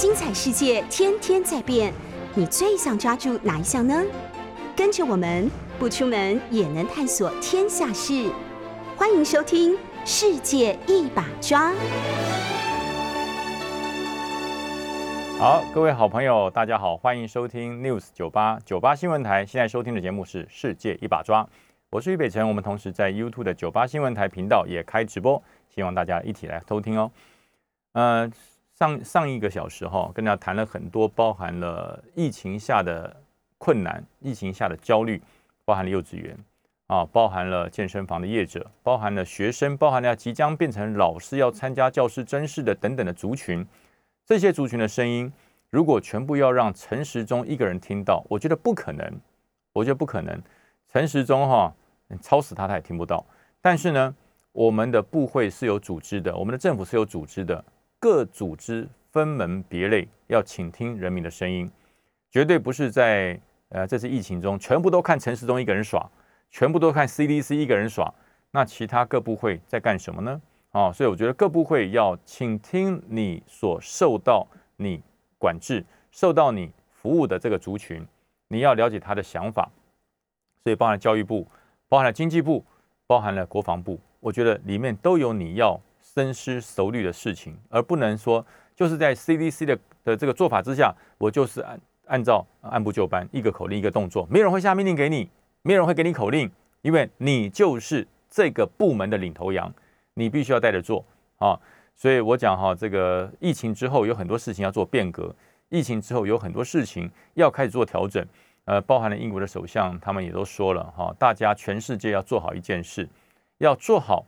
精彩世界天天在变，你最想抓住哪一项呢？跟着我们不出门也能探索天下事，欢迎收听《世界一把抓》。好，各位好朋友，大家好，欢迎收听 News 九八九八新闻台。现在收听的节目是《世界一把抓》，我是于北辰。我们同时在 YouTube 的九八新闻台频道也开直播，希望大家一起来偷听哦。呃，上上一个小时哈，跟大家谈了很多，包含了疫情下的困难、疫情下的焦虑，包含了幼稚园啊，包含了健身房的业者，包含了学生，包含了即将变成老师要参加教师甄试的等等的族群。这些族群的声音，如果全部要让陈时中一个人听到，我觉得不可能。我觉得不可能。陈时中哈，操死他他也听不到。但是呢，我们的部会是有组织的，我们的政府是有组织的，各组织分门别类，要倾听人民的声音，绝对不是在呃这次疫情中全部都看陈时中一个人耍，全部都看 CDC 一个人耍。那其他各部会在干什么呢？哦，所以我觉得各部会要倾听你所受到你管制、受到你服务的这个族群，你要了解他的想法。所以包含了教育部、包含了经济部、包含了国防部，我觉得里面都有你要深思熟虑的事情，而不能说就是在 CDC 的的这个做法之下，我就是按按照按部就班，一个口令一个动作，没有人会下命令给你，没有人会给你口令，因为你就是这个部门的领头羊。你必须要带着做啊，所以我讲哈，这个疫情之后有很多事情要做变革，疫情之后有很多事情要开始做调整，呃，包含了英国的首相，他们也都说了哈，大家全世界要做好一件事，要做好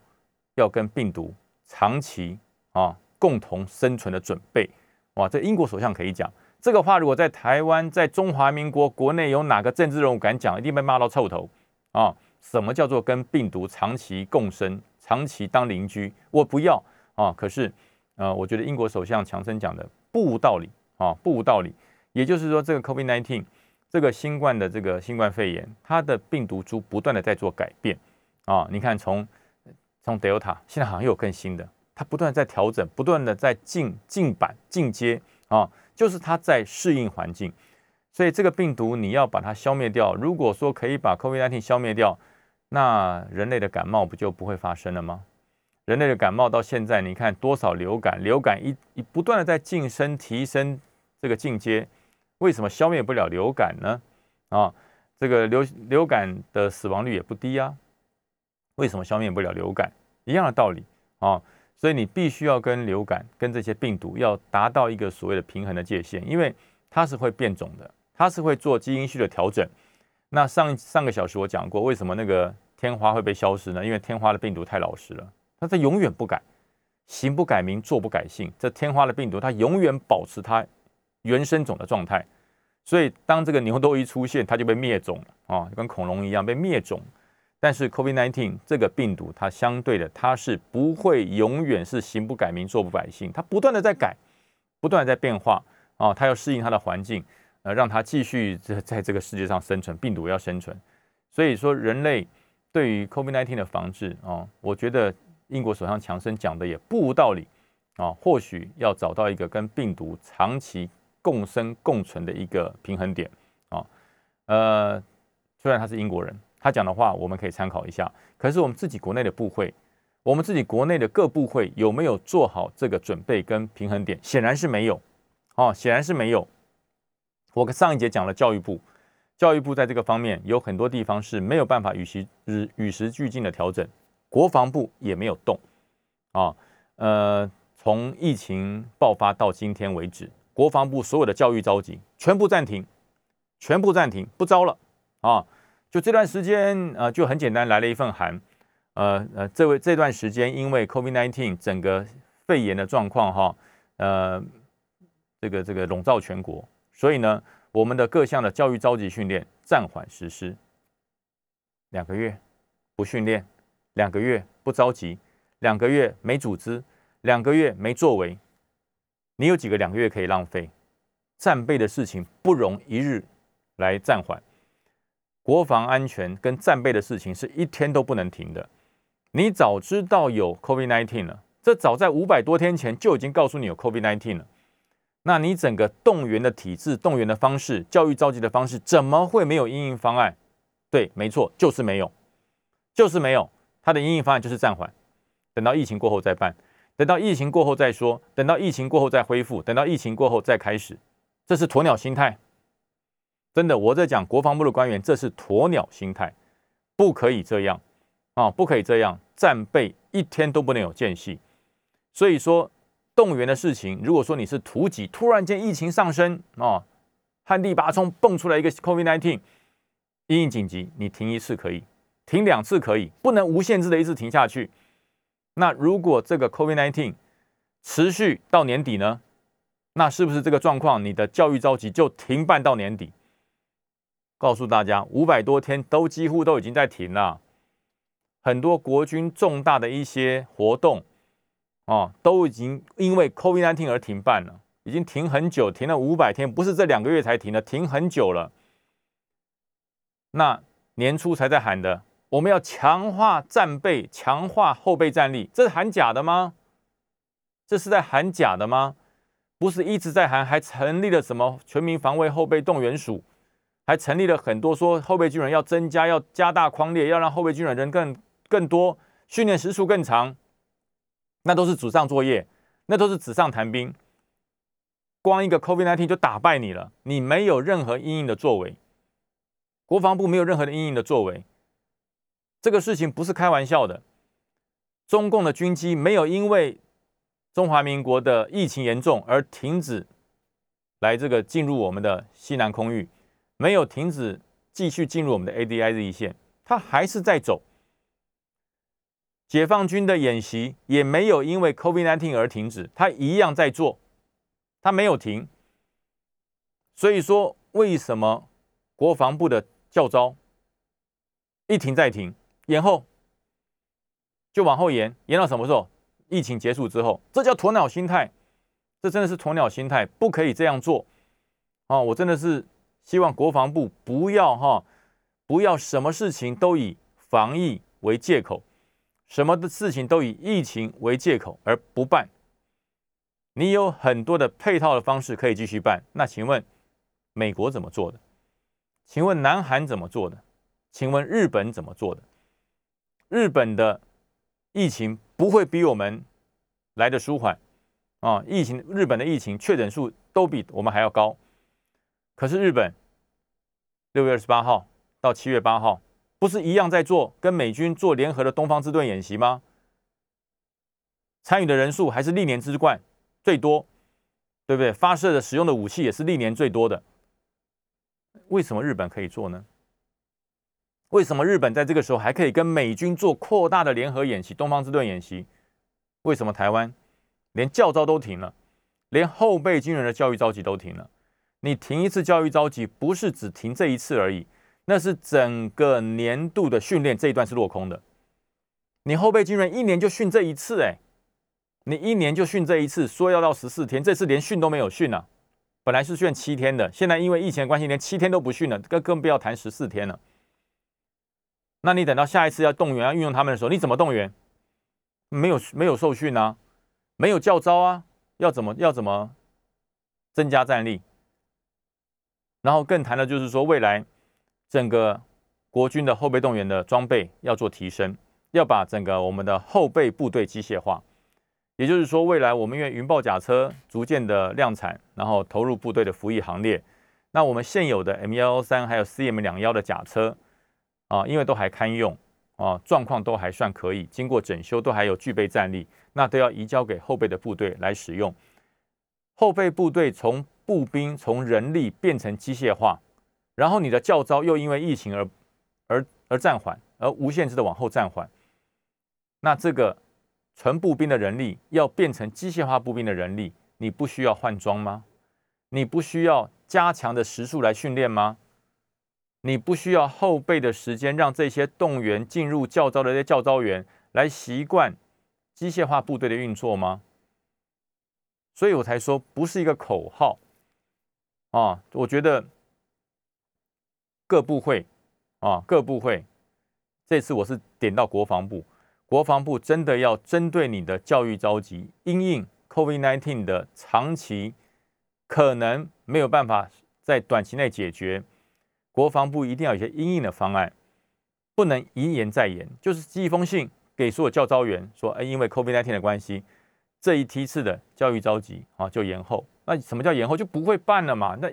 要跟病毒长期啊共同生存的准备。哇，这英国首相可以讲这个话，如果在台湾，在中华民国国内有哪个政治人物敢讲，一定被骂到臭头啊！什么叫做跟病毒长期共生？长期当邻居，我不要啊！可是，呃，我觉得英国首相强生讲的不无道理啊，不无道理。也就是说，这个 COVID-19，这个新冠的这个新冠肺炎，它的病毒株不断的在做改变啊。你看，从从 Delta，现在好像又有更新的，它不断在调整，不断的在进进版进阶啊，就是它在适应环境。所以，这个病毒你要把它消灭掉，如果说可以把 COVID-19 消灭掉。那人类的感冒不就不会发生了吗？人类的感冒到现在，你看多少流感，流感一一不断的在晋升、提升这个进阶，为什么消灭不了流感呢？啊，这个流流感的死亡率也不低啊，为什么消灭不了流感？一样的道理啊，所以你必须要跟流感、跟这些病毒要达到一个所谓的平衡的界限，因为它是会变种的，它是会做基因序的调整。那上上个小时我讲过，为什么那个天花会被消失呢？因为天花的病毒太老实了，它它永远不改，行不改名，坐不改姓。这天花的病毒它永远保持它原生种的状态，所以当这个牛痘一出现，它就被灭种了啊，跟恐龙一样被灭种。但是 COVID-19 这个病毒，它相对的它是不会永远是行不改名，坐不改姓，它不断的在改，不断的在变化啊，它要适应它的环境。呃，让它继续在在这个世界上生存，病毒要生存，所以说人类对于 COVID-19 的防治啊，我觉得英国首相强生讲的也不无道理啊，或许要找到一个跟病毒长期共生共存的一个平衡点啊。呃，虽然他是英国人，他讲的话我们可以参考一下，可是我们自己国内的部会，我们自己国内的各部会有没有做好这个准备跟平衡点？显然是没有，哦，显然是没有。我上一节讲了教育部，教育部在这个方面有很多地方是没有办法与时与与时俱进的调整，国防部也没有动啊。呃，从疫情爆发到今天为止，国防部所有的教育召集全部暂停，全部暂停，不招了啊。就这段时间，呃，就很简单来了一份函，呃呃，这位这段时间因为 COVID-19 整个肺炎的状况哈，呃，这个这个笼罩全国。所以呢，我们的各项的教育召集训练暂缓实施两个月，不训练两个月，不着急两个月，没组织两个月，没作为。你有几个两个月可以浪费？战备的事情不容一日来暂缓，国防安全跟战备的事情是一天都不能停的。你早知道有 COVID-19 了，这早在五百多天前就已经告诉你有 COVID-19 了。那你整个动员的体制、动员的方式、教育召集的方式，怎么会没有应应方案？对，没错，就是没有，就是没有。它的应应方案就是暂缓，等到疫情过后再办，等到疫情过后再说，等到疫情过后再恢复，等到疫情过后再开始。这是鸵鸟心态，真的，我在讲国防部的官员，这是鸵鸟心态，不可以这样啊，不可以这样，战备一天都不能有间隙。所以说。动员的事情，如果说你是突击，突然间疫情上升啊，旱地拔葱蹦出来一个 COVID-19，应紧急，你停一次可以，停两次可以，不能无限制的一直停下去。那如果这个 COVID-19 持续到年底呢？那是不是这个状况，你的教育召集就停办到年底？告诉大家，五百多天都几乎都已经在停了，很多国军重大的一些活动。哦，都已经因为 COVID-19 而停办了，已经停很久，停了五百天，不是这两个月才停的，停很久了。那年初才在喊的，我们要强化战备，强化后备战力，这是喊假的吗？这是在喊假的吗？不是一直在喊，还成立了什么全民防卫后备动员署，还成立了很多说后备军人要增加，要加大框列，要让后备军人人更更多，训练时数更长。那都是纸上作业，那都是纸上谈兵。光一个 COVID-19 就打败你了，你没有任何阴影的作为，国防部没有任何的阴影的作为。这个事情不是开玩笑的。中共的军机没有因为中华民国的疫情严重而停止来这个进入我们的西南空域，没有停止继续进入我们的 ADI 一线，它还是在走。解放军的演习也没有因为 COVID-19 而停止，他一样在做，他没有停。所以说，为什么国防部的教招一停再停，延后就往后延，延到什么时候？疫情结束之后，这叫鸵鸟心态，这真的是鸵鸟心态，不可以这样做啊！我真的是希望国防部不要哈，不要什么事情都以防疫为借口。什么的事情都以疫情为借口而不办，你有很多的配套的方式可以继续办。那请问美国怎么做的？请问南韩怎么做的？请问日本怎么做的？日本的疫情不会比我们来的舒缓啊！疫情日本的疫情确诊数都比我们还要高，可是日本六月二十八号到七月八号。不是一样在做跟美军做联合的东方之盾演习吗？参与的人数还是历年之冠最多，对不对？发射的使用的武器也是历年最多的。为什么日本可以做呢？为什么日本在这个时候还可以跟美军做扩大的联合演习、东方之盾演习？为什么台湾连教招都停了，连后备军人的教育召集都停了？你停一次教育召集，不是只停这一次而已。那是整个年度的训练这一段是落空的。你后备军人一年就训这一次，哎，你一年就训这一次，说要到十四天，这次连训都没有训了。本来是训七天的，现在因为疫情关系，连七天都不训了，更更不要谈十四天了。那你等到下一次要动员要运用他们的时候，你怎么动员？没有没有受训啊，没有教招啊，要怎么要怎么增加战力？然后更谈的就是说未来。整个国军的后备动员的装备要做提升，要把整个我们的后备部队机械化。也就是说，未来我们因为云豹甲车逐渐的量产，然后投入部队的服役行列。那我们现有的 M 幺幺三还有 CM 两幺的甲车啊，因为都还堪用啊，状况都还算可以，经过整修都还有具备战力，那都要移交给后备的部队来使用。后备部队从步兵从人力变成机械化。然后你的教招又因为疫情而而而暂缓，而无限制的往后暂缓。那这个纯步兵的人力要变成机械化步兵的人力，你不需要换装吗？你不需要加强的时数来训练吗？你不需要后备的时间让这些动员进入教招的这些教招员来习惯机械化部队的运作吗？所以我才说不是一个口号啊，我觉得。各部会啊，各部会，这次我是点到国防部，国防部真的要针对你的教育召集，因应 COVID-19 的长期可能没有办法在短期内解决，国防部一定要有些因应的方案，不能一言再言，就是寄一封信给所有教招员说，哎，因为 COVID-19 的关系，这一梯次的教育召集啊就延后。那什么叫延后？就不会办了嘛？那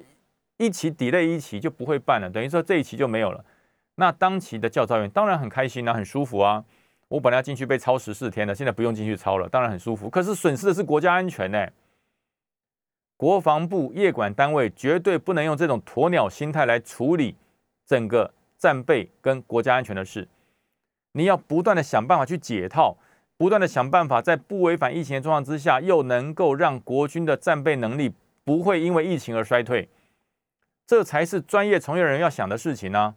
一期抵 y 一期就不会办了，等于说这一期就没有了。那当期的教招员当然很开心啊，很舒服啊。我本来要进去被超十四天的，现在不用进去超了，当然很舒服。可是损失的是国家安全呢。国防部业管单位绝对不能用这种鸵鸟心态来处理整个战备跟国家安全的事。你要不断的想办法去解套，不断的想办法在不违反疫情的状况之下，又能够让国军的战备能力不会因为疫情而衰退，这才是专业从业人员要想的事情呢。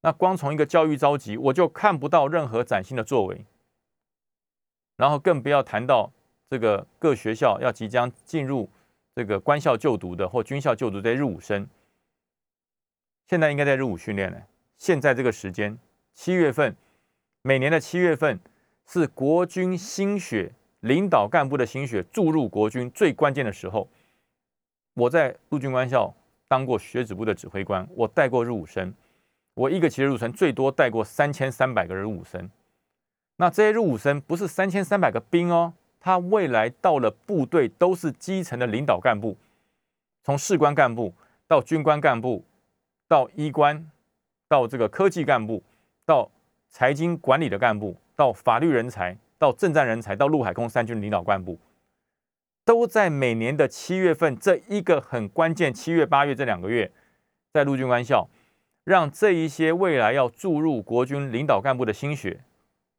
那光从一个教育召集，我就看不到任何崭新的作为，然后更不要谈到这个各学校要即将进入这个官校就读的或军校就读的入伍生，现在应该在入伍训练呢。现在这个时间，七月份，每年的七月份是国军心血、领导干部的心血注入国军最关键的时候。我在陆军官校当过学子部的指挥官，我带过入伍生。我一个期的入生最多带过三千三百个入伍生，那这些入伍生不是三千三百个兵哦，他未来到了部队都是基层的领导干部，从士官干部到军官干部，到医官，到这个科技干部，到财经管理的干部，到法律人才，到政战人才，到陆海空三军领导干部，都在每年的七月份这一个很关键，七月八月这两个月，在陆军官校。让这一些未来要注入国军领导干部的心血，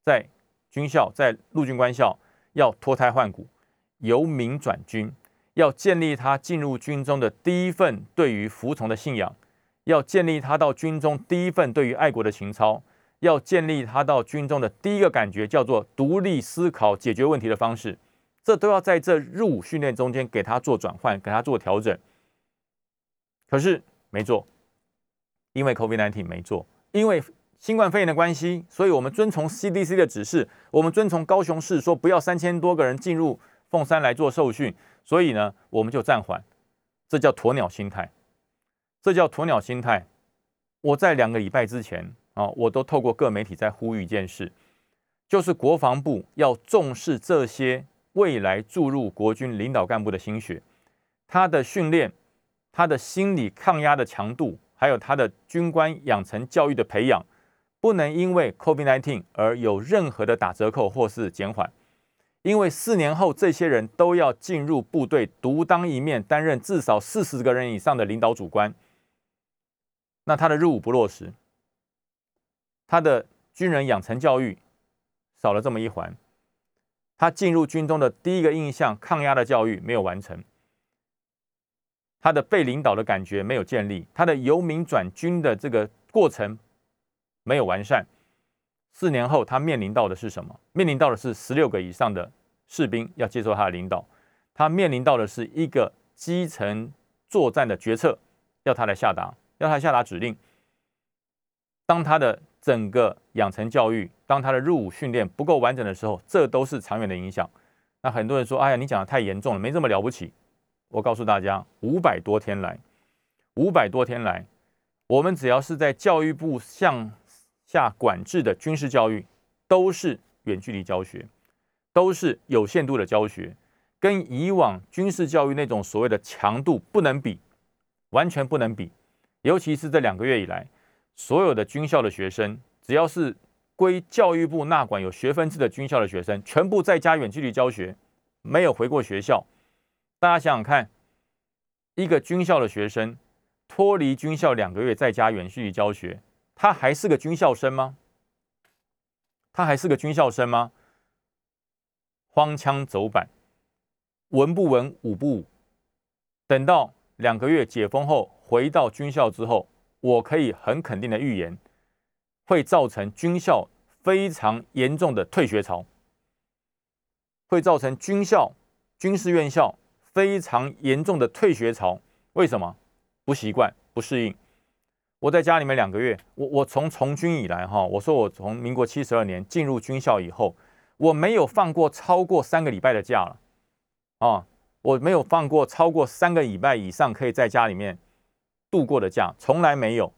在军校、在陆军官校要脱胎换骨，由民转军，要建立他进入军中的第一份对于服从的信仰，要建立他到军中第一份对于爱国的情操，要建立他到军中的第一个感觉叫做独立思考解决问题的方式，这都要在这入伍训练中间给他做转换，给他做调整。可是没做。因为 COVID-19 没做，因为新冠肺炎的关系，所以我们遵从 CDC 的指示，我们遵从高雄市说不要三千多个人进入凤山来做受训，所以呢，我们就暂缓。这叫鸵鸟心态，这叫鸵鸟心态。我在两个礼拜之前啊，我都透过各媒体在呼吁一件事，就是国防部要重视这些未来注入国军领导干部的心血，他的训练，他的心理抗压的强度。还有他的军官养成教育的培养，不能因为 COVID-19 而有任何的打折扣或是减缓，因为四年后这些人都要进入部队独当一面，担任至少四十个人以上的领导主官。那他的入伍不落实，他的军人养成教育少了这么一环，他进入军中的第一个印象抗压的教育没有完成。他的被领导的感觉没有建立，他的由民转军的这个过程没有完善。四年后，他面临到的是什么？面临到的是十六个以上的士兵要接受他的领导，他面临到的是一个基层作战的决策，要他来下达，要他下达指令。当他的整个养成教育，当他的入伍训练不够完整的时候，这都是长远的影响。那很多人说：“哎呀，你讲的太严重了，没这么了不起。”我告诉大家，五百多天来，五百多天来，我们只要是在教育部向下管制的军事教育，都是远距离教学，都是有限度的教学，跟以往军事教育那种所谓的强度不能比，完全不能比。尤其是这两个月以来，所有的军校的学生，只要是归教育部纳管有学分制的军校的学生，全部在家远距离教学，没有回过学校。大家想想看，一个军校的学生脱离军校两个月，在家远距离教学，他还是个军校生吗？他还是个军校生吗？荒腔走板，文不文，武不武。等到两个月解封后，回到军校之后，我可以很肯定的预言，会造成军校非常严重的退学潮，会造成军校、军事院校。非常严重的退学潮，为什么？不习惯，不适应。我在家里面两个月，我我从从军以来哈，我说我从民国七十二年进入军校以后，我没有放过超过三个礼拜的假了啊！我没有放过超过三个礼拜以上可以在家里面度过的假，从来没有。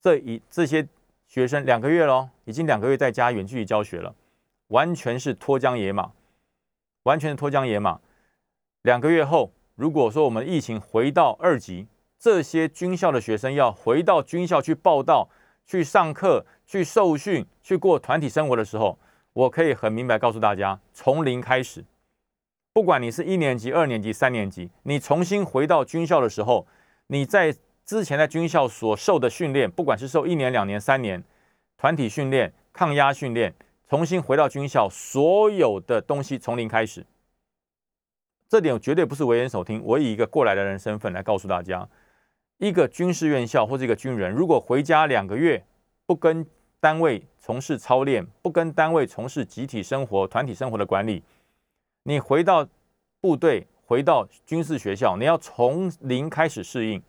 这一这些学生两个月喽，已经两个月在家远距离教学了，完全是脱缰野马，完全是脱缰野马。两个月后，如果说我们疫情回到二级，这些军校的学生要回到军校去报道、去上课、去受训、去过团体生活的时候，我可以很明白告诉大家，从零开始。不管你是一年级、二年级、三年级，你重新回到军校的时候，你在之前在军校所受的训练，不管是受一年、两年、三年团体训练、抗压训练，重新回到军校，所有的东西从零开始。这点绝对不是危言耸听，我以一个过来的人身份来告诉大家：一个军事院校或者一个军人，如果回家两个月不跟单位从事操练，不跟单位从事集体生活、团体生活的管理。你回到部队，回到军事学校，你要从零开始适应。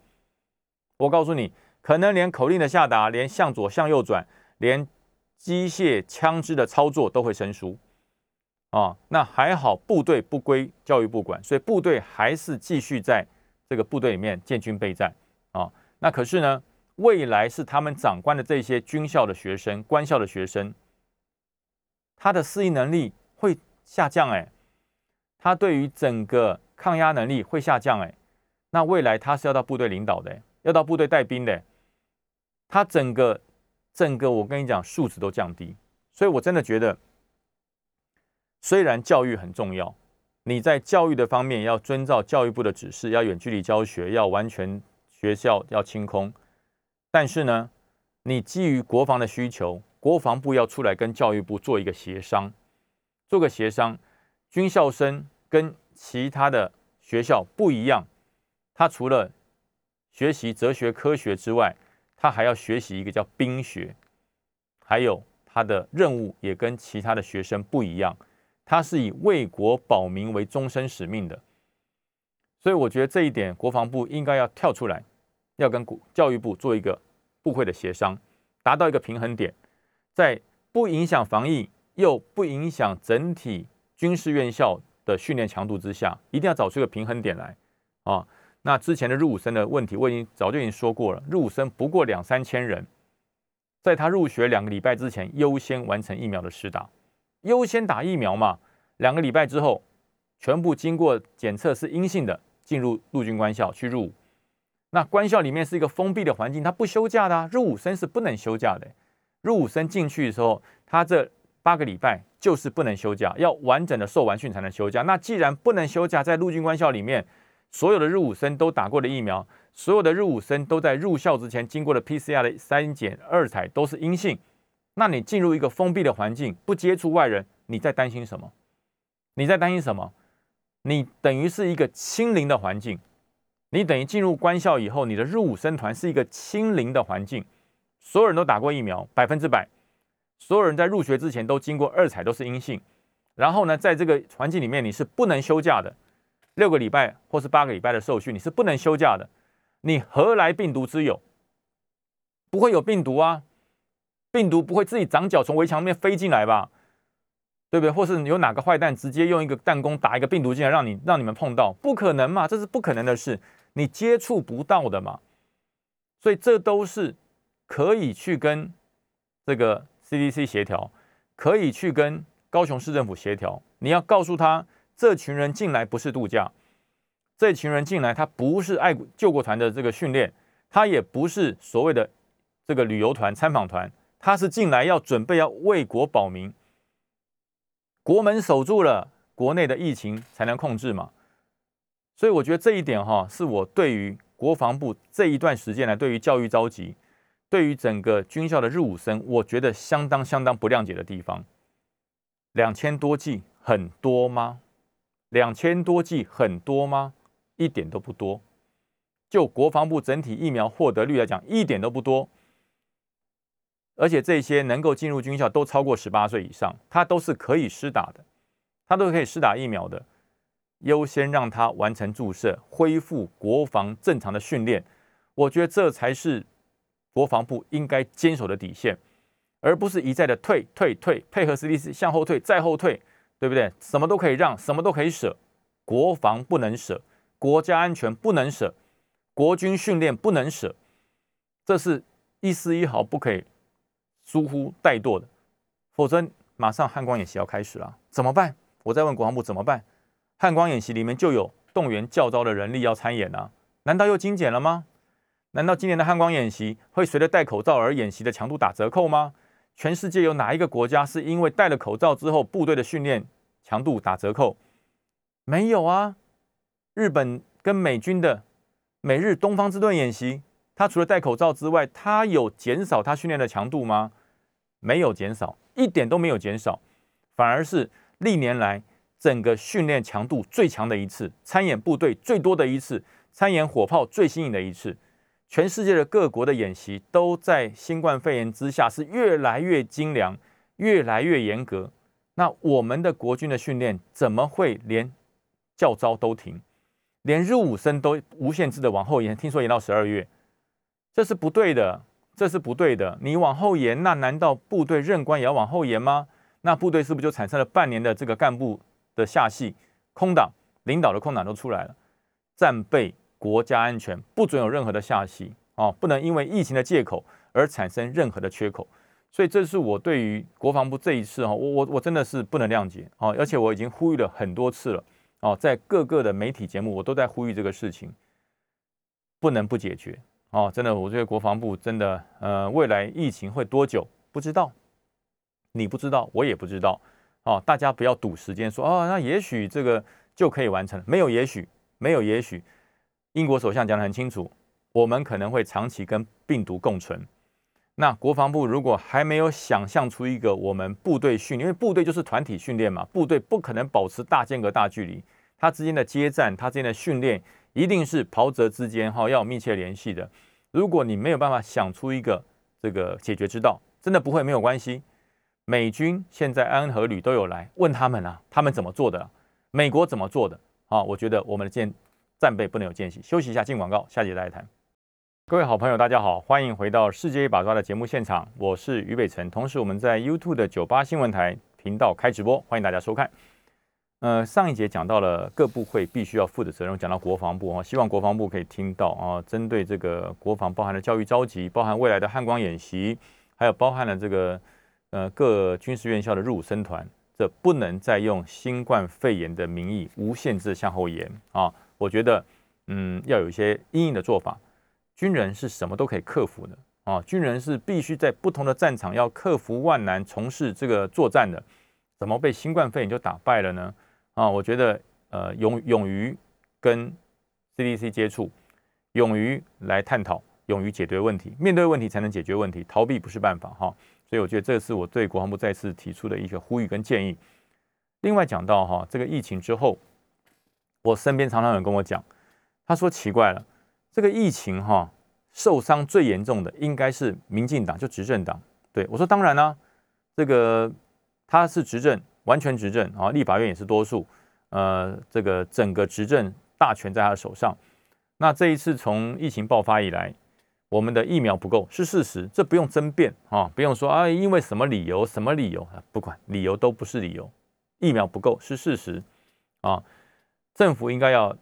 我告诉你，可能连口令的下达，连向左向右转，连机械枪支的操作都会生疏啊。那还好，部队不归教育部管，所以部队还是继续在这个部队里面建军备战啊。那可是呢，未来是他们长官的这些军校的学生、官校的学生，他的适应能力会下降哎。他对于整个抗压能力会下降，哎，那未来他是要到部队领导的，要到部队带兵的，他整个整个我跟你讲素质都降低，所以我真的觉得，虽然教育很重要，你在教育的方面要遵照教育部的指示，要远距离教学，要完全学校要清空，但是呢，你基于国防的需求，国防部要出来跟教育部做一个协商，做个协商，军校生。跟其他的学校不一样，他除了学习哲学科学之外，他还要学习一个叫兵学，还有他的任务也跟其他的学生不一样，他是以为国保民为终身使命的，所以我觉得这一点国防部应该要跳出来，要跟教育部做一个部会的协商，达到一个平衡点，在不影响防疫又不影响整体军事院校。的训练强度之下，一定要找出一个平衡点来啊！那之前的入伍生的问题，我已经早就已经说过了。入伍生不过两三千人，在他入学两个礼拜之前，优先完成疫苗的施打，优先打疫苗嘛。两个礼拜之后，全部经过检测是阴性的，进入陆军官校去入伍。那官校里面是一个封闭的环境，他不休假的，入伍生是不能休假的。入伍生进去的时候，他这。八个礼拜就是不能休假，要完整的受完训才能休假。那既然不能休假，在陆军官校里面，所有的入伍生都打过的疫苗，所有的入伍生都在入校之前经过了 PCR 的三检二采都是阴性，那你进入一个封闭的环境，不接触外人，你在担心什么？你在担心什么？你等于是一个清零的环境，你等于进入官校以后，你的入伍生团是一个清零的环境，所有人都打过疫苗，百分之百。所有人在入学之前都经过二采都是阴性，然后呢，在这个环境里面你是不能休假的，六个礼拜或是八个礼拜的受训你是不能休假的，你何来病毒之有？不会有病毒啊，病毒不会自己长脚从围墙面飞进来吧？对不对？或是有哪个坏蛋直接用一个弹弓打一个病毒进来让你让你们碰到？不可能嘛，这是不可能的事，你接触不到的嘛，所以这都是可以去跟这个。CDC 协调可以去跟高雄市政府协调，你要告诉他，这群人进来不是度假，这群人进来他不是爱救国团的这个训练，他也不是所谓的这个旅游团参访团，他是进来要准备要为国保民，国门守住了，国内的疫情才能控制嘛。所以我觉得这一点哈，是我对于国防部这一段时间来对于教育召集。对于整个军校的入伍生，我觉得相当相当不谅解的地方。两千多剂很多吗？两千多剂很多吗？一点都不多。就国防部整体疫苗获得率来讲，一点都不多。而且这些能够进入军校都超过十八岁以上，他都是可以施打的，他都可以施打疫苗的。优先让他完成注射，恢复国防正常的训练。我觉得这才是。国防部应该坚守的底线，而不是一再的退退退，配合 CDC 向后退再后退，对不对？什么都可以让，什么都可以舍，国防不能舍，国家安全不能舍，国军训练不能舍，这是一丝一毫不可以疏忽怠惰的，否则马上汉光演习要开始了，怎么办？我再问国防部怎么办？汉光演习里面就有动员教招的人力要参演呢，难道又精简了吗？难道今年的汉光演习会随着戴口罩而演习的强度打折扣吗？全世界有哪一个国家是因为戴了口罩之后部队的训练强度打折扣？没有啊！日本跟美军的美日东方之盾演习，它除了戴口罩之外，它有减少它训练的强度吗？没有减少，一点都没有减少，反而是历年来整个训练强度最强的一次，参演部队最多的一次，参演火炮最新颖的一次。全世界的各国的演习都在新冠肺炎之下是越来越精良、越来越严格。那我们的国军的训练怎么会连教招都停，连入伍生都无限制的往后延？听说延到十二月，这是不对的，这是不对的。你往后延，那难道部队任官也要往后延吗？那部队是不是就产生了半年的这个干部的下戏、空档、领导的空档都出来了？战备。国家安全不准有任何的下戏哦，不能因为疫情的借口而产生任何的缺口，所以这是我对于国防部这一次哈，我我我真的是不能谅解啊，而且我已经呼吁了很多次了哦，在各个的媒体节目我都在呼吁这个事情，不能不解决。哦，真的，我觉得国防部真的呃，未来疫情会多久不知道，你不知道，我也不知道。哦，大家不要赌时间说哦，那也许这个就可以完成，没有也许，没有也许。英国首相讲得很清楚，我们可能会长期跟病毒共存。那国防部如果还没有想象出一个我们部队训，因为部队就是团体训练嘛，部队不可能保持大间隔、大距离，它之间的接战、它之间的训练一定是袍泽之间哈要有密切联系的。如果你没有办法想出一个这个解决之道，真的不会没有关系。美军现在安和旅都有来问他们啊，他们怎么做的？美国怎么做的？啊，我觉得我们的建。战备不能有间隙。休息一下，进广告，下节再来谈。各位好朋友，大家好，欢迎回到《世界一把抓》的节目现场，我是于北辰。同时，我们在 YouTube 的九八新闻台频道开直播，欢迎大家收看。呃，上一节讲到了各部会必须要负的责任，讲到国防部啊，希望国防部可以听到啊，针对这个国防包含了教育召集，包含未来的汉光演习，还有包含了这个呃各军事院校的入伍生团，这不能再用新冠肺炎的名义无限制向后延啊。我觉得，嗯，要有一些阴影的做法。军人是什么都可以克服的啊！军人是必须在不同的战场要克服万难，从事这个作战的。怎么被新冠肺炎就打败了呢？啊，我觉得，呃，勇勇于跟 CDC 接触，勇于来探讨，勇于解决问题，面对问题才能解决问题，逃避不是办法哈。所以我觉得这是我对国防部再次提出的一个呼吁跟建议。另外讲到哈，这个疫情之后。我身边常常有人跟我讲，他说奇怪了，这个疫情哈受伤最严重的应该是民进党，就执政党。对我说当然啦，这个他是执政，完全执政啊，立法院也是多数，呃，这个整个执政大权在他的手上。那这一次从疫情爆发以来，我们的疫苗不够是事实，这不用争辩啊，不用说啊，因为什么理由，什么理由啊，不管理由都不是理由，疫苗不够是事实啊。政府应该要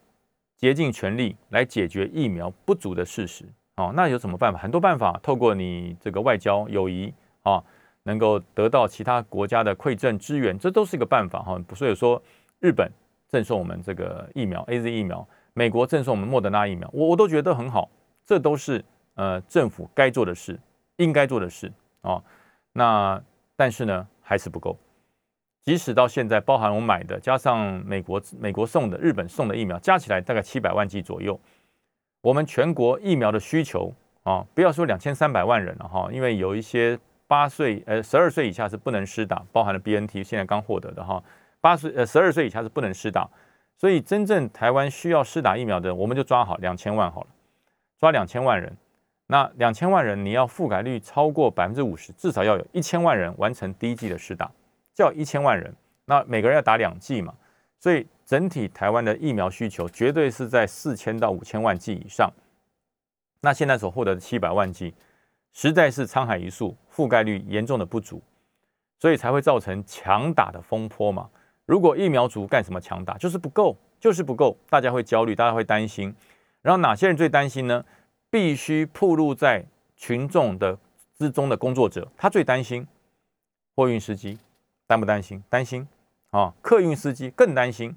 竭尽全力来解决疫苗不足的事实哦。那有什么办法？很多办法，透过你这个外交友谊啊，能够得到其他国家的馈赠支援，这都是一个办法哈。所以说，日本赠送我们这个疫苗 A Z 疫苗，美国赠送我们莫德纳疫苗，我我都觉得很好，这都是呃政府该做的事，应该做的事啊。那但是呢，还是不够。即使到现在，包含我买的，加上美国美国送的、日本送的疫苗，加起来大概七百万剂左右。我们全国疫苗的需求啊，不要说两千三百万人了哈，因为有一些八岁呃十二岁以下是不能施打，包含了 BNT 现在刚获得的哈，八岁呃十二岁以下是不能施打，所以真正台湾需要施打疫苗的，我们就抓好两千万好了，抓两千万人。那两千万人你要覆盖率超过百分之五十，至少要有一千万人完成第一剂的施打。叫一千万人，那每个人要打两剂嘛，所以整体台湾的疫苗需求绝对是在四千到五千万剂以上。那现在所获得的七百万剂，实在是沧海一粟，覆盖率严重的不足，所以才会造成强打的风波嘛。如果疫苗足干什么强打？就是不够，就是不够，大家会焦虑，大家会担心。然后哪些人最担心呢？必须暴露在群众的之中的工作者，他最担心。货运司机担不担心？担心啊！客运司机更担心，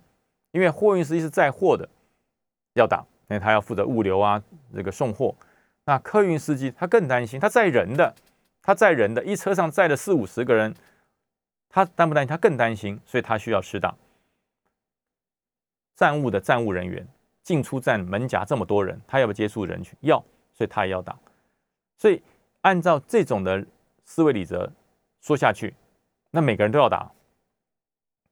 因为货运司机是载货的，要打，因为他要负责物流啊，这个送货。那客运司机他更担心，他载人的，他载人的，一车上载了四五十个人，他担不担心？他更担心，所以他需要施打。站务的站务人员进出站门夹这么多人，他要不要接触人群？要，所以他也要打。所以按照这种的思维理则说下去，那每个人都要打，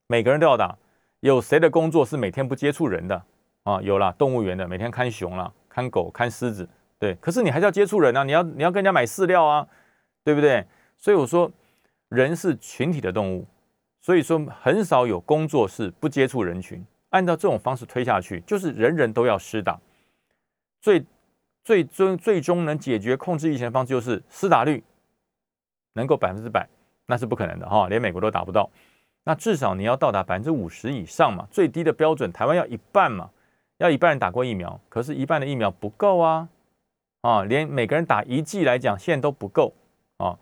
每个人都要打。有谁的工作是每天不接触人的啊？有了动物园的，每天看熊了，看狗，看狮子。对，可是你还是要接触人啊！你要你要跟人家买饲料啊，对不对？所以我说，人是群体的动物，所以说很少有工作是不接触人群。按照这种方式推下去，就是人人都要施打。最最终最终能解决控制疫情的方式，就是施打率能够百分之百，那是不可能的哈，连美国都达不到。那至少你要到达百分之五十以上嘛，最低的标准，台湾要一半嘛，要一半人打过疫苗，可是，一半的疫苗不够啊。啊，连每个人打一剂来讲，现在都不够啊，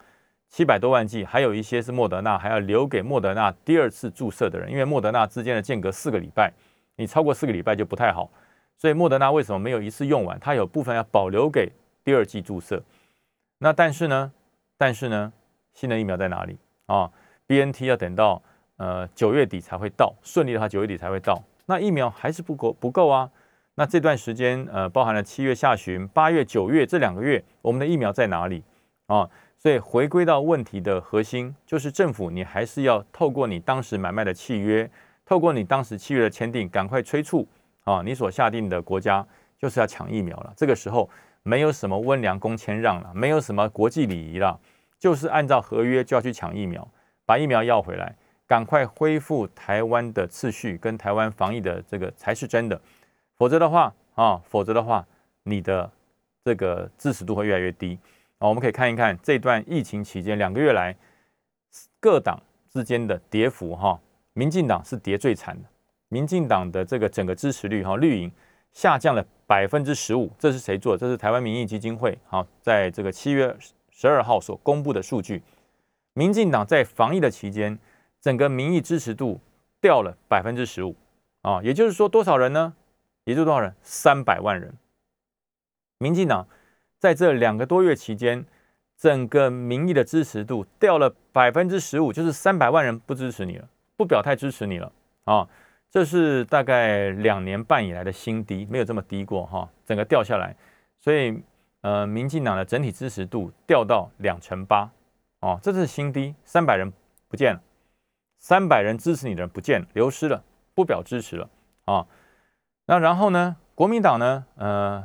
七百多万剂，还有一些是莫德纳，还要留给莫德纳第二次注射的人，因为莫德纳之间的间隔四个礼拜，你超过四个礼拜就不太好，所以莫德纳为什么没有一次用完？它有部分要保留给第二剂注射。那但是呢，但是呢，新的疫苗在哪里啊？B N T 要等到呃九月底才会到，顺利的话九月底才会到，那疫苗还是不够不够啊。那这段时间，呃，包含了七月下旬、八月、九月这两个月，我们的疫苗在哪里啊？所以回归到问题的核心，就是政府你还是要透过你当时买卖的契约，透过你当时契约的签订，赶快催促啊，你所下定的国家就是要抢疫苗了。这个时候没有什么温良恭谦让了，没有什么国际礼仪了，就是按照合约就要去抢疫苗，把疫苗要回来，赶快恢复台湾的次序跟台湾防疫的这个才是真的。否则的话啊，否则的话，你的这个支持度会越来越低啊。我们可以看一看这段疫情期间两个月来各党之间的跌幅哈。民进党是跌最惨的，民进党的这个整个支持率哈，绿营下降了百分之十五。这是谁做？这是台湾民意基金会好，在这个七月十二号所公布的数据。民进党在防疫的期间，整个民意支持度掉了百分之十五啊，也就是说多少人呢？也就多少人？三百万人。民进党在这两个多月期间，整个民意的支持度掉了百分之十五，就是三百万人不支持你了，不表态支持你了啊！这是大概两年半以来的新低，没有这么低过哈，整个掉下来。所以，呃，民进党的整体支持度掉到两成八哦，这是新低，三百人不见了，三百人支持你的人不见了，流失了，不表支持了啊！那然后呢？国民党呢？呃，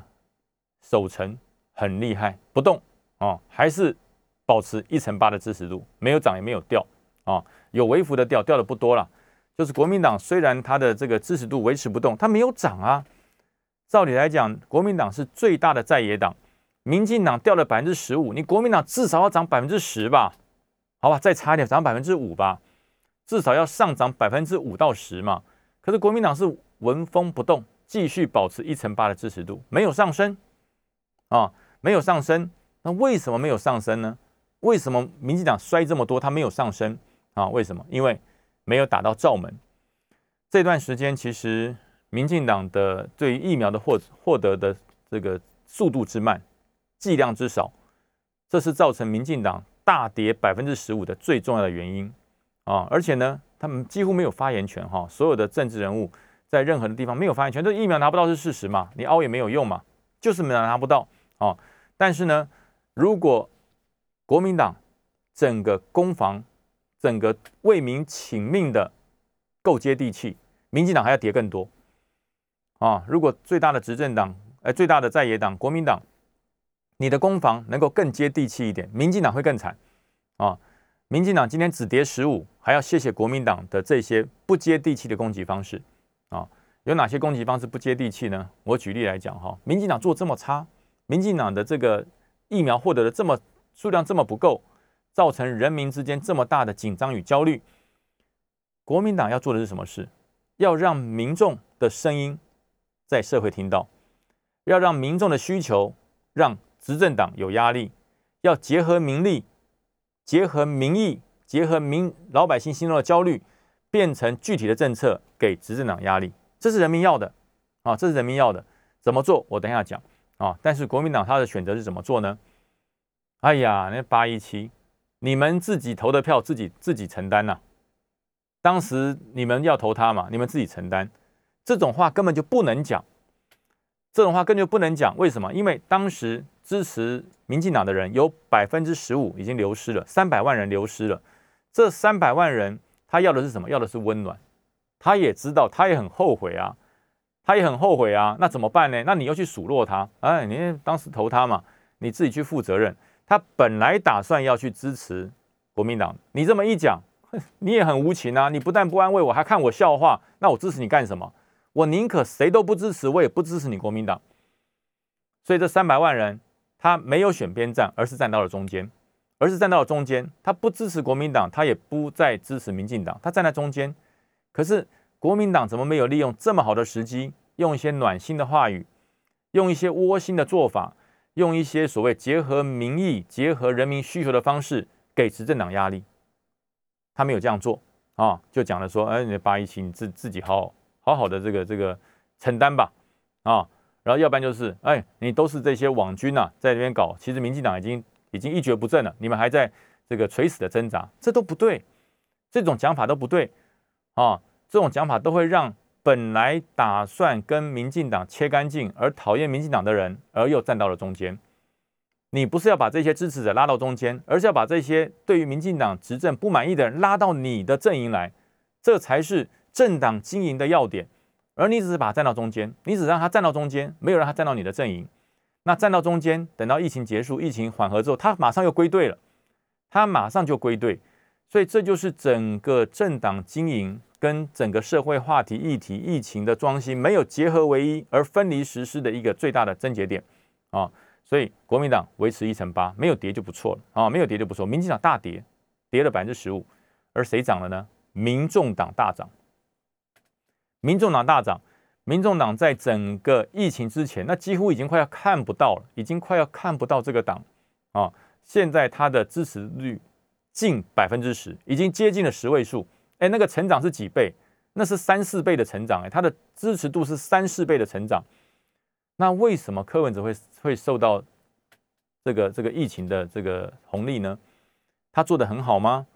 守城很厉害，不动啊，还是保持一成八的支持度，没有涨也没有掉啊，有微幅的掉，掉的不多了。就是国民党虽然它的这个支持度维持不动，它没有涨啊。照理来讲，国民党是最大的在野党，民进党掉了百分之十五，你国民党至少要涨百分之十吧？好吧，再差一点，涨百分之五吧，至少要上涨百分之五到十嘛。可是国民党是。纹风不动，继续保持一成八的支持度，没有上升啊，没有上升。那为什么没有上升呢？为什么民进党摔这么多，它没有上升啊？为什么？因为没有打到罩门。这段时间其实民进党的对于疫苗的获获得的这个速度之慢，剂量之少，这是造成民进党大跌百分之十五的最重要的原因啊！而且呢，他们几乎没有发言权哈，所有的政治人物。在任何的地方没有发言权，这疫苗拿不到是事实嘛？你凹也没有用嘛，就是没拿不到啊。但是呢，如果国民党整个攻防、整个为民请命的够接地气，民进党还要跌更多啊。如果最大的执政党，哎，最大的在野党国民党，你的攻防能够更接地气一点，民进党会更惨啊。民进党今天只跌十五，还要谢谢国民党的这些不接地气的攻击方式。啊，有哪些攻击方式不接地气呢？我举例来讲哈，民进党做这么差，民进党的这个疫苗获得的这么数量这么不够，造成人民之间这么大的紧张与焦虑。国民党要做的是什么事？要让民众的声音在社会听到，要让民众的需求让执政党有压力，要结合民力，结合民意，结合民老百姓心中的焦虑，变成具体的政策给执政党压力。这是人民要的啊！这是人民要的。怎么做？我等一下讲啊！但是国民党他的选择是怎么做呢？哎呀，那八一七，你们自己投的票，自己自己承担呐。当时你们要投他嘛，你们自己承担。这种话根本就不能讲，这种话根本就不能讲。为什么？因为当时支持民进党的人有百分之十五已经流失了，三百万人流失了。这三百万人他要的是什么？要的是温暖。他也知道，他也很后悔啊，他也很后悔啊。那怎么办呢？那你要去数落他，哎，你当时投他嘛，你自己去负责任。他本来打算要去支持国民党，你这么一讲，你也很无情啊！你不但不安慰我，还看我笑话，那我支持你干什么？我宁可谁都不支持，我也不支持你国民党。所以这三百万人，他没有选边站，而是站到了中间，而是站到了中间。他不支持国民党，他也不再支持民进党，他站在中间。可是国民党怎么没有利用这么好的时机，用一些暖心的话语，用一些窝心的做法，用一些所谓结合民意、结合人民需求的方式，给执政党压力？他没有这样做啊，就讲了说，哎，你八一七，你自自己好好好好的这个这个承担吧，啊，然后要不然就是，哎，你都是这些网军呐，在这边搞，其实民进党已经已经一蹶不振了，你们还在这个垂死的挣扎，这都不对，这种讲法都不对。啊，这种讲法都会让本来打算跟民进党切干净而讨厌民进党的人，而又站到了中间。你不是要把这些支持者拉到中间，而是要把这些对于民进党执政不满意的人拉到你的阵营来，这才是政党经营的要点。而你只是把他站到中间，你只让他站到中间，没有让他站到你的阵营。那站到中间，等到疫情结束、疫情缓和之后，他马上又归队了，他马上就归队。所以这就是整个政党经营。跟整个社会话题议题、疫情的装新没有结合为一，而分离实施的一个最大的症结点啊，所以国民党维持一成八，没有跌就不错了啊，没有跌就不错。民进党大跌，跌了百分之十五，而谁涨了呢？民众党大涨，民众党大涨，民众党在整个疫情之前，那几乎已经快要看不到了，已经快要看不到这个党啊，现在它的支持率近百分之十，已经接近了十位数。哎，那个成长是几倍？那是三四倍的成长，哎，他的支持度是三四倍的成长。那为什么柯文哲会会受到这个这个疫情的这个红利呢？他做的很好吗？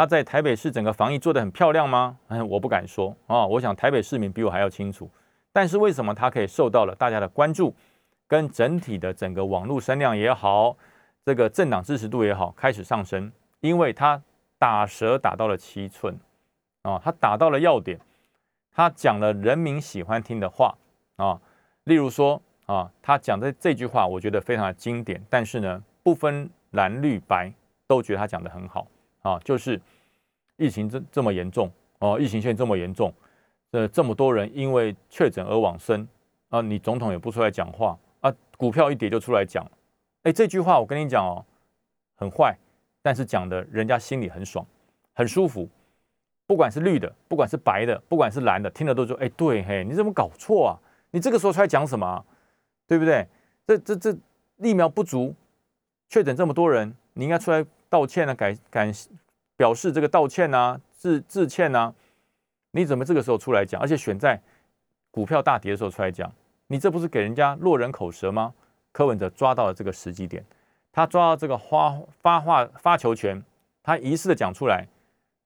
他在台北市整个防疫做的很漂亮吗？哎，我不敢说啊，我想台北市民比我还要清楚。但是为什么他可以受到了大家的关注，跟整体的整个网络声量也好，这个政党支持度也好开始上升？因为他打蛇打到了七寸。啊，他打到了要点，他讲了人民喜欢听的话啊，例如说啊，他讲的这句话，我觉得非常的经典，但是呢，不分蓝绿白都觉得他讲的很好啊，就是疫情这这么严重哦，疫情现在这么严重，呃，这么多人因为确诊而往生啊，你总统也不出来讲话啊，股票一跌就出来讲，哎，这句话我跟你讲哦，很坏，但是讲的人家心里很爽，很舒服。不管是绿的，不管是白的，不管是蓝的，听了都说：“哎，对嘿，你怎么搞错啊？你这个时候出来讲什么？对不对？这这这疫苗不足，确诊这么多人，你应该出来道歉啊，感感表示这个道歉啊，致致歉啊。你怎么这个时候出来讲？而且选在股票大跌的时候出来讲，你这不是给人家落人口舌吗？柯文哲抓到了这个时机点，他抓到这个发发话发球权，他疑似的讲出来。”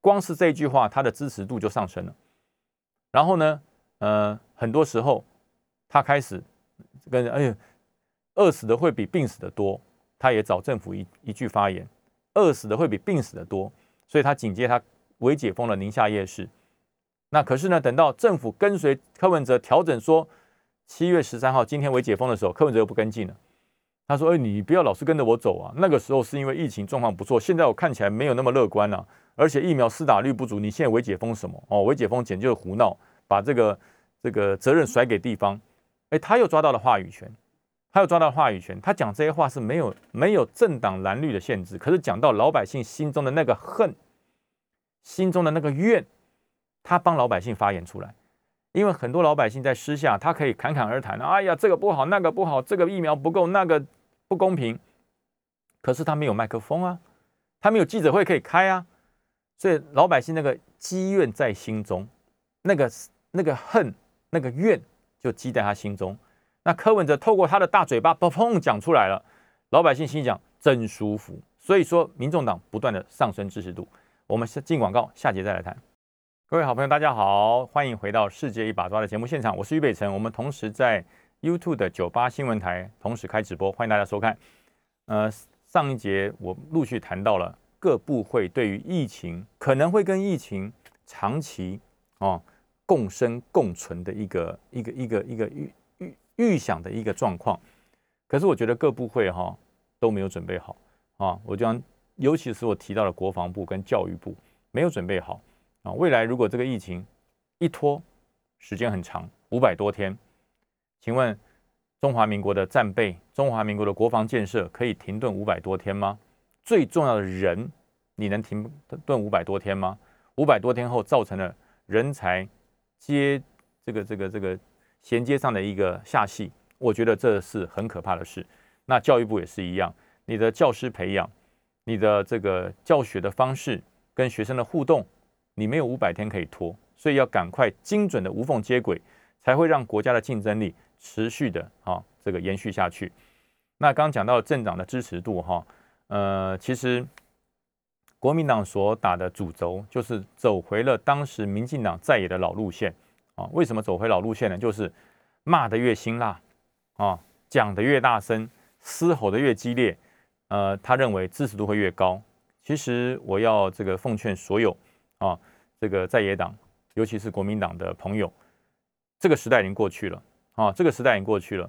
光是这一句话，他的支持度就上升了。然后呢，呃，很多时候他开始跟哎呀，饿死的会比病死的多，他也找政府一一句发言，饿死的会比病死的多，所以他紧接他为解封了宁夏夜市。那可是呢，等到政府跟随柯文哲调整说七月十三号今天为解封的时候，柯文哲又不跟进了。他说：“哎，你不要老是跟着我走啊！那个时候是因为疫情状况不错，现在我看起来没有那么乐观了。”而且疫苗施打率不足，你现在为解封什么？哦，为解封简直就是胡闹，把这个这个责任甩给地方。哎，他又抓到了话语权，他有抓到话语权。他讲这些话是没有没有政党蓝绿的限制，可是讲到老百姓心中的那个恨，心中的那个怨，他帮老百姓发言出来，因为很多老百姓在私下，他可以侃侃而谈，哎呀，这个不好，那个不好，这个疫苗不够，那个不公平。可是他没有麦克风啊，他没有记者会可以开啊，所以老百姓那个积怨在心中，那个那个恨，那个怨就积在他心中。那柯文哲透过他的大嘴巴，砰砰讲出来了，老百姓心想真舒服。所以说，民众党不断的上升支持度。我们进广告，下节再来谈。各位好朋友，大家好，欢迎回到《世界一把抓》的节目现场，我是于北辰。我们同时在 YouTube 的九八新闻台同时开直播，欢迎大家收看。呃。上一节我陆续谈到了各部会对于疫情可能会跟疫情长期哦共生共存的一个一个一个一个预预想的一个状况，可是我觉得各部会哈都没有准备好啊，我讲尤其是我提到了国防部跟教育部没有准备好啊，未来如果这个疫情一拖时间很长五百多天，请问？中华民国的战备，中华民国的国防建设可以停顿五百多天吗？最重要的人，你能停顿五百多天吗？五百多天后造成了人才接这个这个这个衔接上的一个下戏，我觉得这是很可怕的事。那教育部也是一样，你的教师培养，你的这个教学的方式跟学生的互动，你没有五百天可以拖，所以要赶快精准的无缝接轨，才会让国家的竞争力。持续的啊，这个延续下去。那刚刚讲到镇长的支持度哈，呃，其实国民党所打的主轴就是走回了当时民进党在野的老路线啊。为什么走回老路线呢？就是骂的越辛辣啊，讲的越大声，嘶吼的越激烈，呃，他认为支持度会越高。其实我要这个奉劝所有啊，这个在野党，尤其是国民党的朋友，这个时代已经过去了。啊，这个时代已经过去了。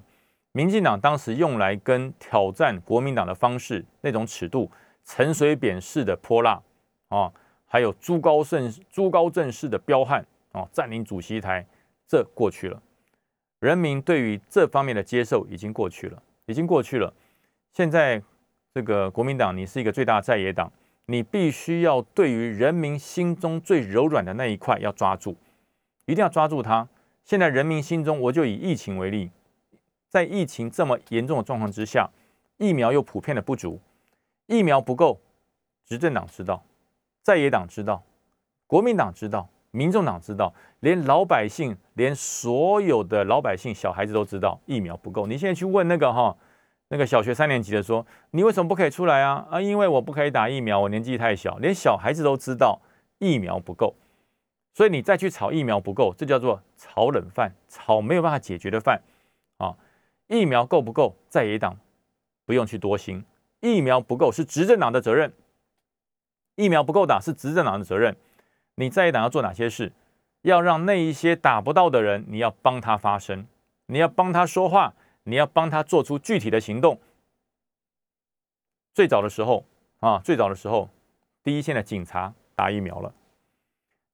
民进党当时用来跟挑战国民党的方式，那种尺度，陈水扁式的泼辣啊，还有朱高正朱高正式的彪悍哦，占领主席台，这过去了。人民对于这方面的接受已经过去了，已经过去了。现在这个国民党，你是一个最大在野党，你必须要对于人民心中最柔软的那一块要抓住，一定要抓住它。现在人民心中，我就以疫情为例，在疫情这么严重的状况之下，疫苗又普遍的不足，疫苗不够，执政党知道，在野党知道，国民党知道，民众党知道，连老百姓，连所有的老百姓、小孩子都知道疫苗不够。你现在去问那个哈，那个小学三年级的说，你为什么不可以出来啊？啊，因为我不可以打疫苗，我年纪太小。连小孩子都知道疫苗不够。所以你再去炒疫苗不够，这叫做炒冷饭，炒没有办法解决的饭啊！疫苗够不够，在野党不用去多心，疫苗不够是执政党的责任，疫苗不够打是执政党的责任。你在野党要做哪些事？要让那一些打不到的人，你要帮他发声，你要帮他说话，你要帮他做出具体的行动。最早的时候啊，最早的时候，第一线的警察打疫苗了。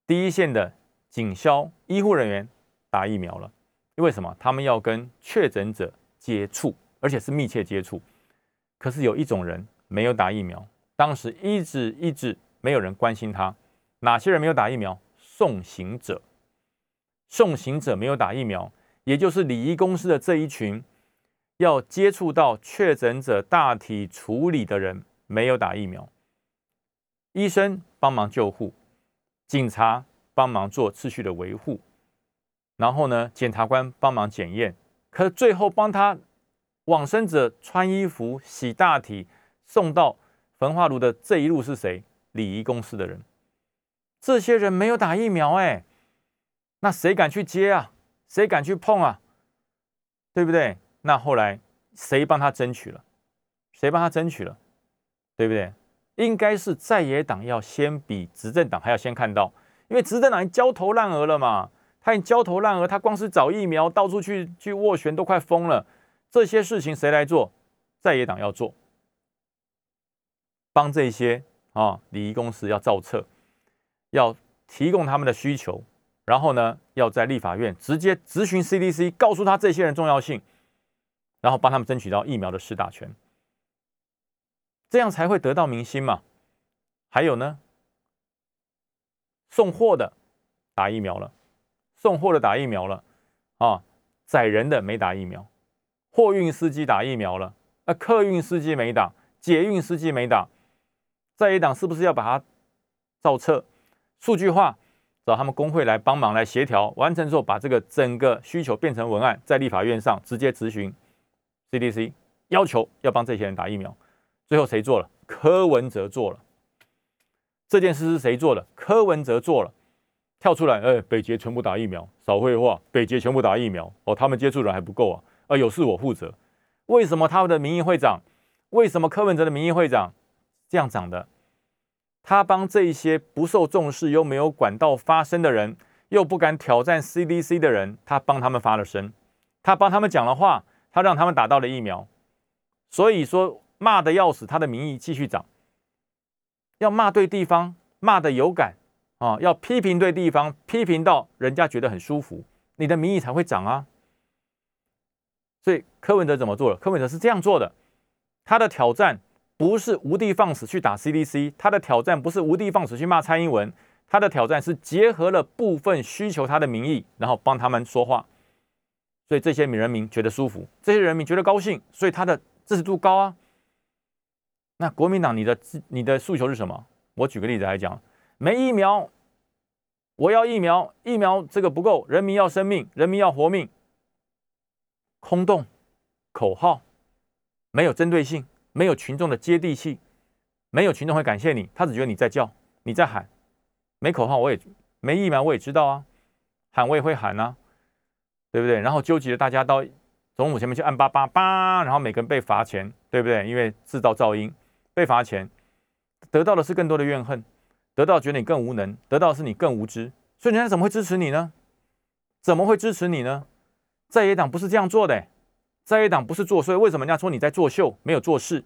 第一线的警消医护人员打疫苗了，因为什么？他们要跟确诊者接触，而且是密切接触。可是有一种人没有打疫苗，当时一直一直没有人关心他。哪些人没有打疫苗？送行者，送行者没有打疫苗，也就是礼仪公司的这一群要接触到确诊者大体处理的人没有打疫苗，医生帮忙救护。警察帮忙做秩序的维护，然后呢，检察官帮忙检验，可最后帮他往生者穿衣服、洗大体、送到焚化炉的这一路是谁？礼仪公司的人。这些人没有打疫苗，哎，那谁敢去接啊？谁敢去碰啊？对不对？那后来谁帮他争取了？谁帮他争取了？对不对？应该是在野党要先比执政党还要先看到，因为执政党焦头烂额了嘛，他已经焦头烂额，他光是找疫苗到处去去斡旋都快疯了。这些事情谁来做？在野党要做，帮这些啊礼仪公司要造册，要提供他们的需求，然后呢要在立法院直接咨询 CDC，告诉他这些人重要性，然后帮他们争取到疫苗的施打权。这样才会得到民心嘛？还有呢，送货的打疫苗了，送货的打疫苗了，啊，载人的没打疫苗，货运司机打疫苗了，啊，客运司机没打，捷运司机没打，在野党是不是要把它造册、数据化，找他们工会来帮忙来协调，完成之后把这个整个需求变成文案，在立法院上直接咨询 CDC，要求要帮这些人打疫苗，最后谁做了？柯文哲做了。这件事是谁做的？柯文哲做了，跳出来，哎，北捷全部打疫苗，少废话，北捷全部打疫苗，哦，他们接触人还不够啊，啊，有事我负责。为什么他们的民意会长，为什么柯文哲的民意会长这样长的？他帮这一些不受重视又没有管道发声的人，又不敢挑战 CDC 的人，他帮他们发了声，他帮他们讲了话，他让他们打到了疫苗。所以说骂的要死，他的民意继续涨。要骂对地方，骂的有感啊！要批评对地方，批评到人家觉得很舒服，你的民意才会涨啊！所以柯文哲怎么做了？柯文哲是这样做的，他的挑战不是无的放矢去打 CDC，他的挑战不是无的放矢去骂蔡英文，他的挑战是结合了部分需求他的民意，然后帮他们说话，所以这些人民觉得舒服，这些人民觉得高兴，所以他的支持度高啊！那国民党，你的你的诉求是什么？我举个例子来讲，没疫苗，我要疫苗，疫苗这个不够，人民要生命，人民要活命，空洞，口号，没有针对性，没有群众的接地气，没有群众会感谢你，他只觉得你在叫，你在喊，没口号我也没疫苗我也知道啊，喊我也会喊啊，对不对？然后纠集了大家到总统前面去按八八八，然后每个人被罚钱，对不对？因为制造噪音。被罚钱，得到的是更多的怨恨，得到觉得你更无能，得到的是你更无知，所以人家怎么会支持你呢？怎么会支持你呢？在野党不是这样做的，在野党不是作祟，为什么人家说你在作秀，没有做事？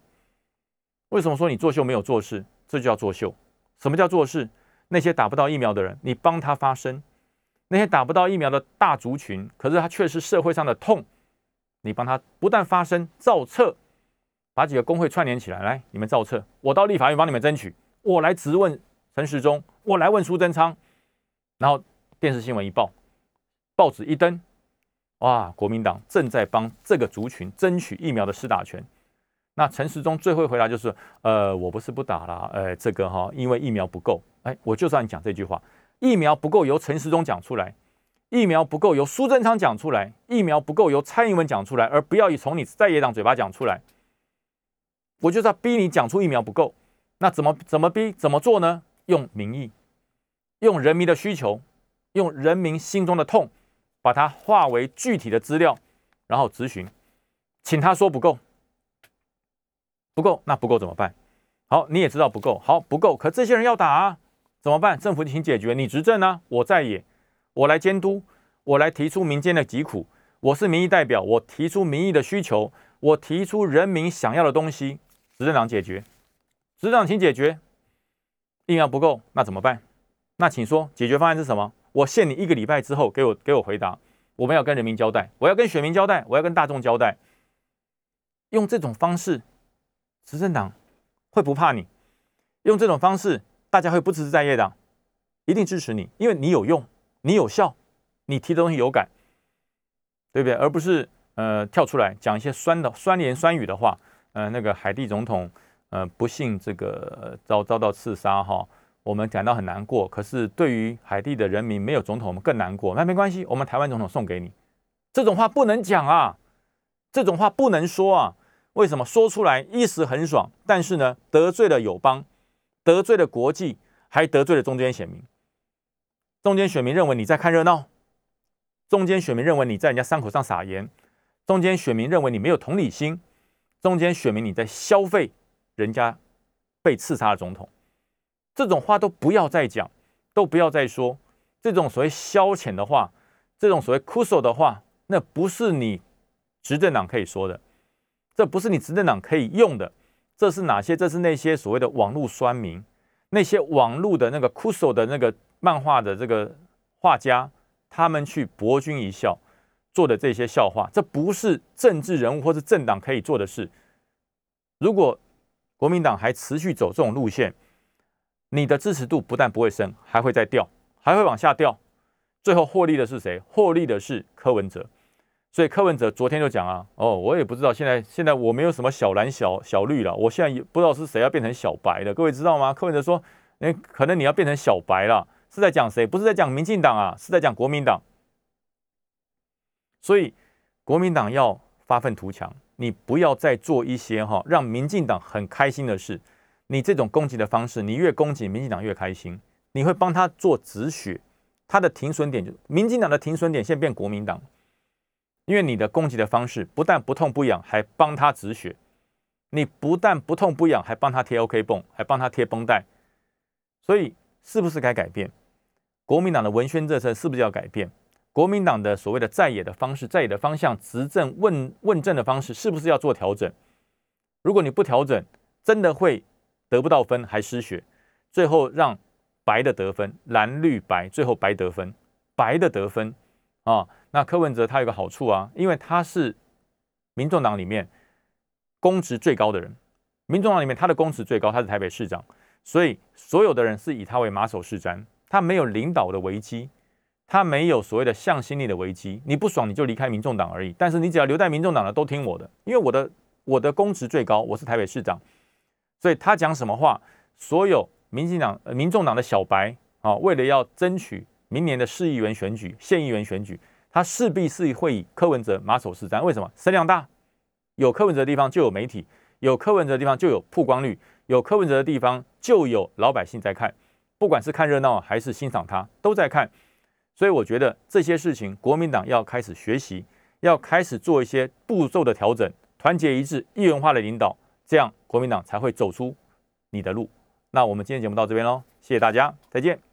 为什么说你作秀没有做事？这就叫作秀。什么叫做事？那些打不到疫苗的人，你帮他发声；那些打不到疫苗的大族群，可是他却是社会上的痛，你帮他不但发声造册。把几个工会串联起来，来，你们造册，我到立法院帮你们争取，我来质问陈时中，我来问苏贞昌，然后电视新闻一报，报纸一登，哇，国民党正在帮这个族群争取疫苗的施打权。那陈时中最后回答就是，呃，我不是不打了，呃，这个哈，因为疫苗不够，哎，我就算讲这句话，疫苗不够由陈时中讲出来，疫苗不够由苏贞昌讲出来，疫苗不够由蔡英文讲出来，而不要以从你在野党嘴巴讲出来。我就是要逼你讲出疫苗不够，那怎么怎么逼怎么做呢？用民意，用人民的需求，用人民心中的痛，把它化为具体的资料，然后咨询，请他说不够，不够那不够怎么办？好，你也知道不够，好不够，可这些人要打啊，怎么办？政府请解决，你执政呢，我在野，我来监督，我来提出民间的疾苦，我是民意代表，我提出民意的需求，我提出人民想要的东西。执政党解决，执政党请解决。疫苗不够，那怎么办？那请说解决方案是什么？我限你一个礼拜之后给我给我回答。我们要跟人民交代，我要跟选民交代，我要跟大众交代。用这种方式，执政党会不怕你？用这种方式，大家会不支持在野党？一定支持你，因为你有用，你有效，你提的东西有感，对不对？而不是呃跳出来讲一些酸的酸言酸语的话。呃，那个海地总统，呃，不幸这个遭遭到刺杀哈，我们感到很难过。可是对于海地的人民，没有总统我们更难过。那没关系，我们台湾总统送给你。这种话不能讲啊，这种话不能说啊。为什么说出来一时很爽，但是呢，得罪了友邦，得罪了国际，还得罪了中间选民。中间选民认为你在看热闹，中间选民认为你在人家伤口上撒盐，中间选民认为你没有同理心。中间选民你在消费人家被刺杀的总统，这种话都不要再讲，都不要再说这种所谓消遣的话，这种所谓哭诉的话，那不是你执政党可以说的，这不是你执政党可以用的，这是哪些？这是那些所谓的网络酸民，那些网络的那个哭诉的那个漫画的这个画家，他们去博君一笑。做的这些笑话，这不是政治人物或是政党可以做的事。如果国民党还持续走这种路线，你的支持度不但不会升，还会再掉，还会往下掉。最后获利的是谁？获利的是柯文哲。所以柯文哲昨天就讲啊，哦，我也不知道现在现在我没有什么小蓝小小绿了，我现在也不知道是谁要变成小白了。各位知道吗？柯文哲说，哎，可能你要变成小白了，是在讲谁？不是在讲民进党啊，是在讲国民党。所以国民党要发愤图强，你不要再做一些哈让民进党很开心的事。你这种攻击的方式，你越攻击民进党越开心，你会帮他做止血，他的停损点就民进党的停损点，现在变国民党。因为你的攻击的方式不但不痛不痒，还帮他止血。你不但不痛不痒，还帮他贴 OK 绷，还帮他贴绷带。所以是不是该改变？国民党的文宣政策是不是要改变？国民党的所谓的在野的方式、在野的方向、执政问问政的方式，是不是要做调整？如果你不调整，真的会得不到分，还失血，最后让白的得分，蓝绿白，最后白得分，白的得分啊。那柯文哲他有个好处啊，因为他是民众党里面公职最高的人，民众党里面他的公职最高，他是台北市长，所以所有的人是以他为马首是瞻，他没有领导的危机，他没有所谓的向心力的危机，你不爽你就离开民众党而已，但是你只要留在民众党的都听我的，因为我的我的公职最高，我是台北市长，所以他讲什么话，所有民进党、民众党的小白啊，为了要争取明年的市议员选举、县议员选举。他势必是会以柯文哲马首是瞻，为什么？声量大，有柯文哲的地方就有媒体，有柯文哲的地方就有曝光率，有柯文哲的地方就有老百姓在看，不管是看热闹还是欣赏他，都在看。所以我觉得这些事情，国民党要开始学习，要开始做一些步骤的调整，团结一致、一元化的领导，这样国民党才会走出你的路。那我们今天节目到这边喽，谢谢大家，再见。